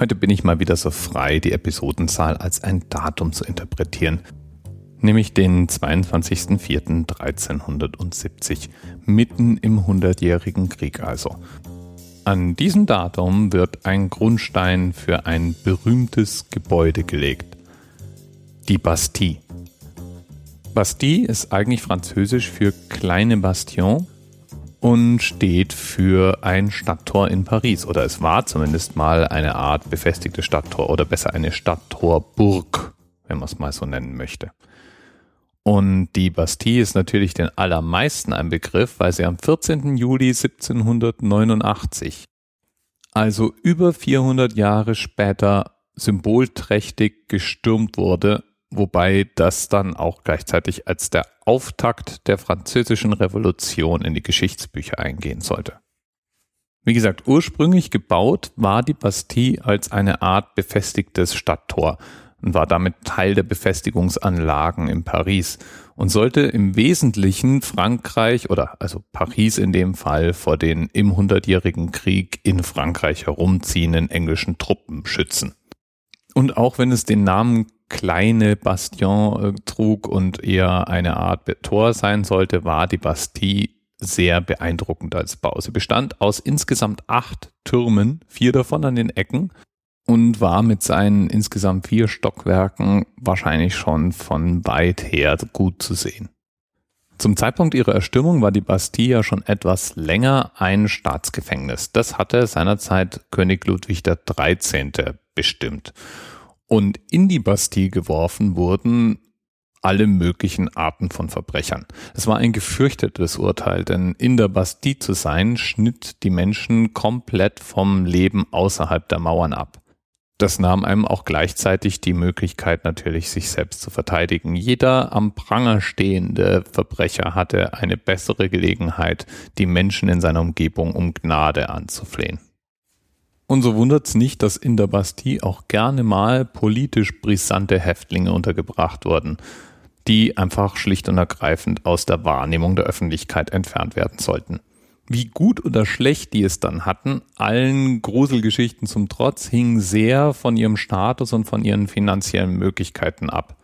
Heute bin ich mal wieder so frei, die Episodenzahl als ein Datum zu interpretieren, nämlich den 22.04.1370, mitten im Hundertjährigen Krieg also. An diesem Datum wird ein Grundstein für ein berühmtes Gebäude gelegt, die Bastille. Bastille ist eigentlich französisch für kleine Bastion und steht für ein Stadttor in Paris oder es war zumindest mal eine Art befestigte Stadttor oder besser eine Stadttorburg, wenn man es mal so nennen möchte. Und die Bastille ist natürlich den allermeisten ein Begriff, weil sie am 14. Juli 1789, also über 400 Jahre später, symbolträchtig gestürmt wurde wobei das dann auch gleichzeitig als der Auftakt der französischen Revolution in die Geschichtsbücher eingehen sollte. Wie gesagt, ursprünglich gebaut war die Bastille als eine Art befestigtes Stadttor und war damit Teil der Befestigungsanlagen in Paris und sollte im Wesentlichen Frankreich oder also Paris in dem Fall vor den im Hundertjährigen Krieg in Frankreich herumziehenden englischen Truppen schützen. Und auch wenn es den Namen kleine Bastion äh, trug und eher eine Art Tor sein sollte, war die Bastille sehr beeindruckend als Bau. Sie bestand aus insgesamt acht Türmen, vier davon an den Ecken und war mit seinen insgesamt vier Stockwerken wahrscheinlich schon von weit her gut zu sehen. Zum Zeitpunkt ihrer Erstürmung war die Bastille ja schon etwas länger ein Staatsgefängnis. Das hatte seinerzeit König Ludwig XIII. bestimmt. Und in die Bastille geworfen wurden alle möglichen Arten von Verbrechern. Es war ein gefürchtetes Urteil, denn in der Bastille zu sein, schnitt die Menschen komplett vom Leben außerhalb der Mauern ab. Das nahm einem auch gleichzeitig die Möglichkeit natürlich, sich selbst zu verteidigen. Jeder am Pranger stehende Verbrecher hatte eine bessere Gelegenheit, die Menschen in seiner Umgebung um Gnade anzuflehen. Und so wundert es nicht, dass in der Bastille auch gerne mal politisch brisante Häftlinge untergebracht wurden, die einfach schlicht und ergreifend aus der Wahrnehmung der Öffentlichkeit entfernt werden sollten. Wie gut oder schlecht die es dann hatten, allen Gruselgeschichten zum Trotz, hing sehr von ihrem Status und von ihren finanziellen Möglichkeiten ab.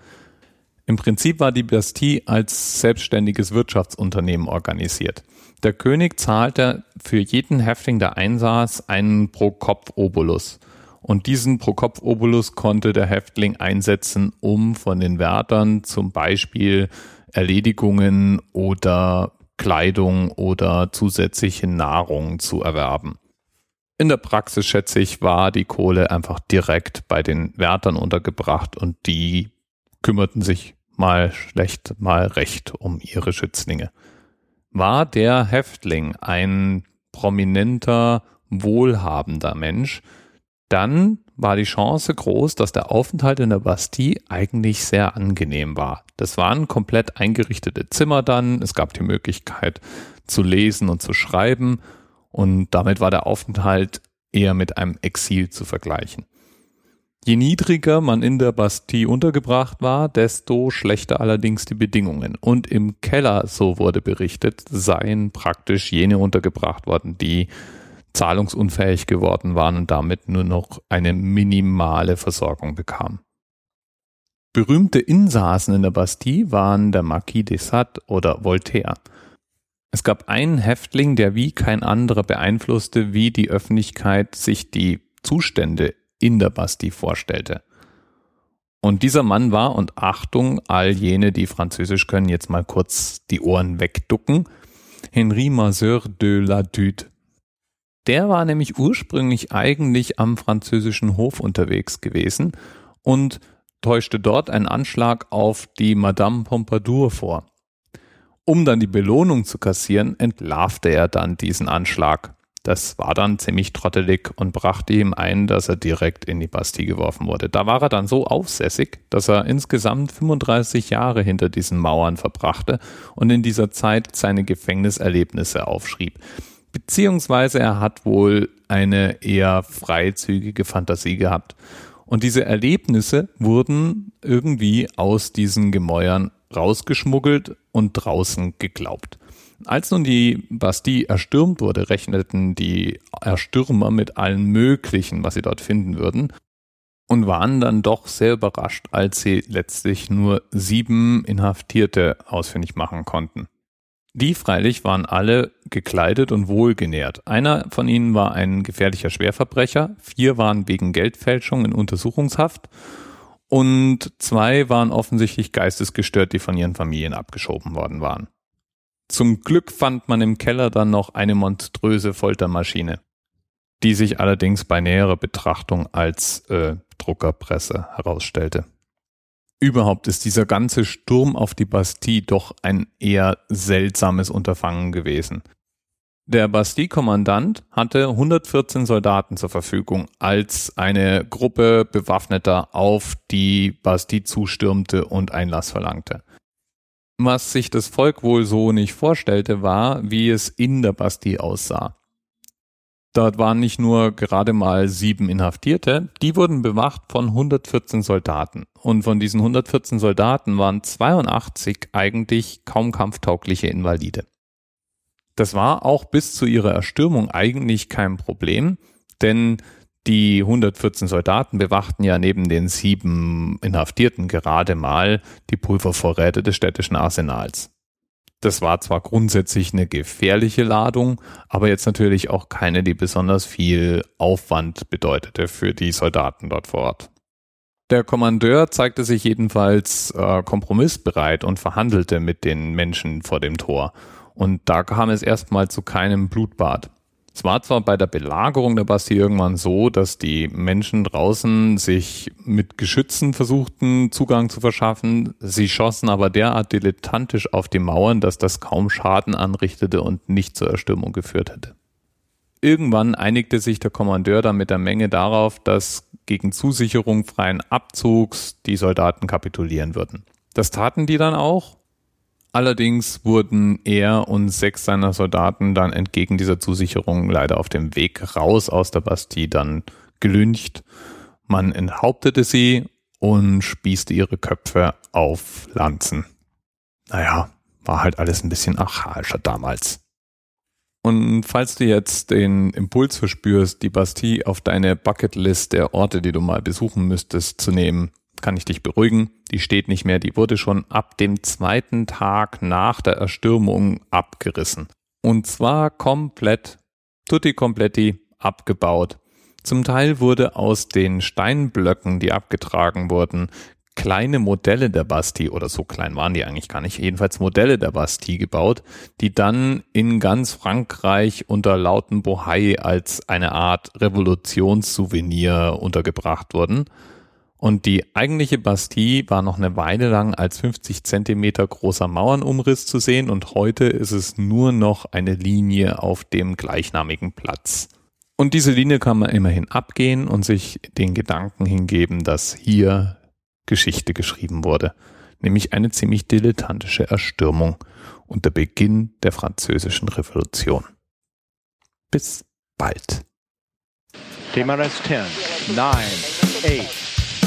Im Prinzip war die Bastille als selbstständiges Wirtschaftsunternehmen organisiert. Der König zahlte für jeden Häftling, der einsaß, einen Pro-Kopf-Obolus. Und diesen Pro-Kopf-Obolus konnte der Häftling einsetzen, um von den Wärtern zum Beispiel Erledigungen oder Kleidung oder zusätzliche Nahrung zu erwerben. In der Praxis, schätze ich, war die Kohle einfach direkt bei den Wärtern untergebracht und die kümmerten sich mal schlecht, mal recht um ihre Schützlinge. War der Häftling ein prominenter, wohlhabender Mensch, dann war die Chance groß, dass der Aufenthalt in der Bastille eigentlich sehr angenehm war. Das waren komplett eingerichtete Zimmer dann, es gab die Möglichkeit zu lesen und zu schreiben und damit war der Aufenthalt eher mit einem Exil zu vergleichen. Je niedriger man in der Bastille untergebracht war, desto schlechter allerdings die Bedingungen. Und im Keller, so wurde berichtet, seien praktisch jene untergebracht worden, die zahlungsunfähig geworden waren und damit nur noch eine minimale Versorgung bekamen. Berühmte Insassen in der Bastille waren der Marquis de Sade oder Voltaire. Es gab einen Häftling, der wie kein anderer beeinflusste, wie die Öffentlichkeit sich die Zustände in der Bastille vorstellte. Und dieser Mann war, und Achtung, all jene, die Französisch können, jetzt mal kurz die Ohren wegducken, Henri Mazeur de la Dude. Der war nämlich ursprünglich eigentlich am französischen Hof unterwegs gewesen und täuschte dort einen Anschlag auf die Madame Pompadour vor. Um dann die Belohnung zu kassieren, entlarvte er dann diesen Anschlag. Das war dann ziemlich trottelig und brachte ihm ein, dass er direkt in die Bastille geworfen wurde. Da war er dann so aufsässig, dass er insgesamt 35 Jahre hinter diesen Mauern verbrachte und in dieser Zeit seine Gefängniserlebnisse aufschrieb. Beziehungsweise er hat wohl eine eher freizügige Fantasie gehabt. Und diese Erlebnisse wurden irgendwie aus diesen Gemäuern rausgeschmuggelt und draußen geglaubt. Als nun die Bastille erstürmt wurde, rechneten die Erstürmer mit allen möglichen, was sie dort finden würden, und waren dann doch sehr überrascht, als sie letztlich nur sieben Inhaftierte ausfindig machen konnten. Die freilich waren alle gekleidet und wohlgenährt. Einer von ihnen war ein gefährlicher Schwerverbrecher, vier waren wegen Geldfälschung in Untersuchungshaft und zwei waren offensichtlich geistesgestört, die von ihren Familien abgeschoben worden waren. Zum Glück fand man im Keller dann noch eine monströse Foltermaschine, die sich allerdings bei näherer Betrachtung als äh, Druckerpresse herausstellte. Überhaupt ist dieser ganze Sturm auf die Bastille doch ein eher seltsames Unterfangen gewesen. Der Bastille-Kommandant hatte 114 Soldaten zur Verfügung, als eine Gruppe Bewaffneter auf die Bastille zustürmte und Einlass verlangte. Was sich das Volk wohl so nicht vorstellte, war, wie es in der Bastille aussah. Dort waren nicht nur gerade mal sieben Inhaftierte, die wurden bewacht von 114 Soldaten. Und von diesen 114 Soldaten waren 82 eigentlich kaum kampftaugliche Invalide. Das war auch bis zu ihrer Erstürmung eigentlich kein Problem, denn die 114 Soldaten bewachten ja neben den sieben Inhaftierten gerade mal die Pulvervorräte des städtischen Arsenals. Das war zwar grundsätzlich eine gefährliche Ladung, aber jetzt natürlich auch keine, die besonders viel Aufwand bedeutete für die Soldaten dort vor Ort. Der Kommandeur zeigte sich jedenfalls äh, kompromissbereit und verhandelte mit den Menschen vor dem Tor. Und da kam es erstmal zu keinem Blutbad. Es war zwar bei der Belagerung der Bastille irgendwann so, dass die Menschen draußen sich mit Geschützen versuchten, Zugang zu verschaffen. Sie schossen aber derart dilettantisch auf die Mauern, dass das kaum Schaden anrichtete und nicht zur Erstürmung geführt hätte. Irgendwann einigte sich der Kommandeur dann mit der Menge darauf, dass gegen Zusicherung freien Abzugs die Soldaten kapitulieren würden. Das taten die dann auch Allerdings wurden er und sechs seiner Soldaten dann entgegen dieser Zusicherung leider auf dem Weg raus aus der Bastille dann gelüncht. Man enthauptete sie und spießte ihre Köpfe auf Lanzen. Naja, war halt alles ein bisschen archaischer damals. Und falls du jetzt den Impuls verspürst, die Bastille auf deine Bucketlist der Orte, die du mal besuchen müsstest, zu nehmen, kann ich dich beruhigen, die steht nicht mehr, die wurde schon ab dem zweiten Tag nach der Erstürmung abgerissen. Und zwar komplett, tutti completi abgebaut. Zum Teil wurde aus den Steinblöcken, die abgetragen wurden, kleine Modelle der Bastille, oder so klein waren die eigentlich gar nicht, jedenfalls Modelle der Bastille gebaut, die dann in ganz Frankreich unter lauten Bohai als eine Art Revolutionssouvenir untergebracht wurden. Und die eigentliche Bastille war noch eine Weile lang als 50 Zentimeter großer Mauernumriss zu sehen und heute ist es nur noch eine Linie auf dem gleichnamigen Platz. Und diese Linie kann man immerhin abgehen und sich den Gedanken hingeben, dass hier Geschichte geschrieben wurde, nämlich eine ziemlich dilettantische Erstürmung und der Beginn der französischen Revolution. Bis bald. TMRS 10, 9, 8,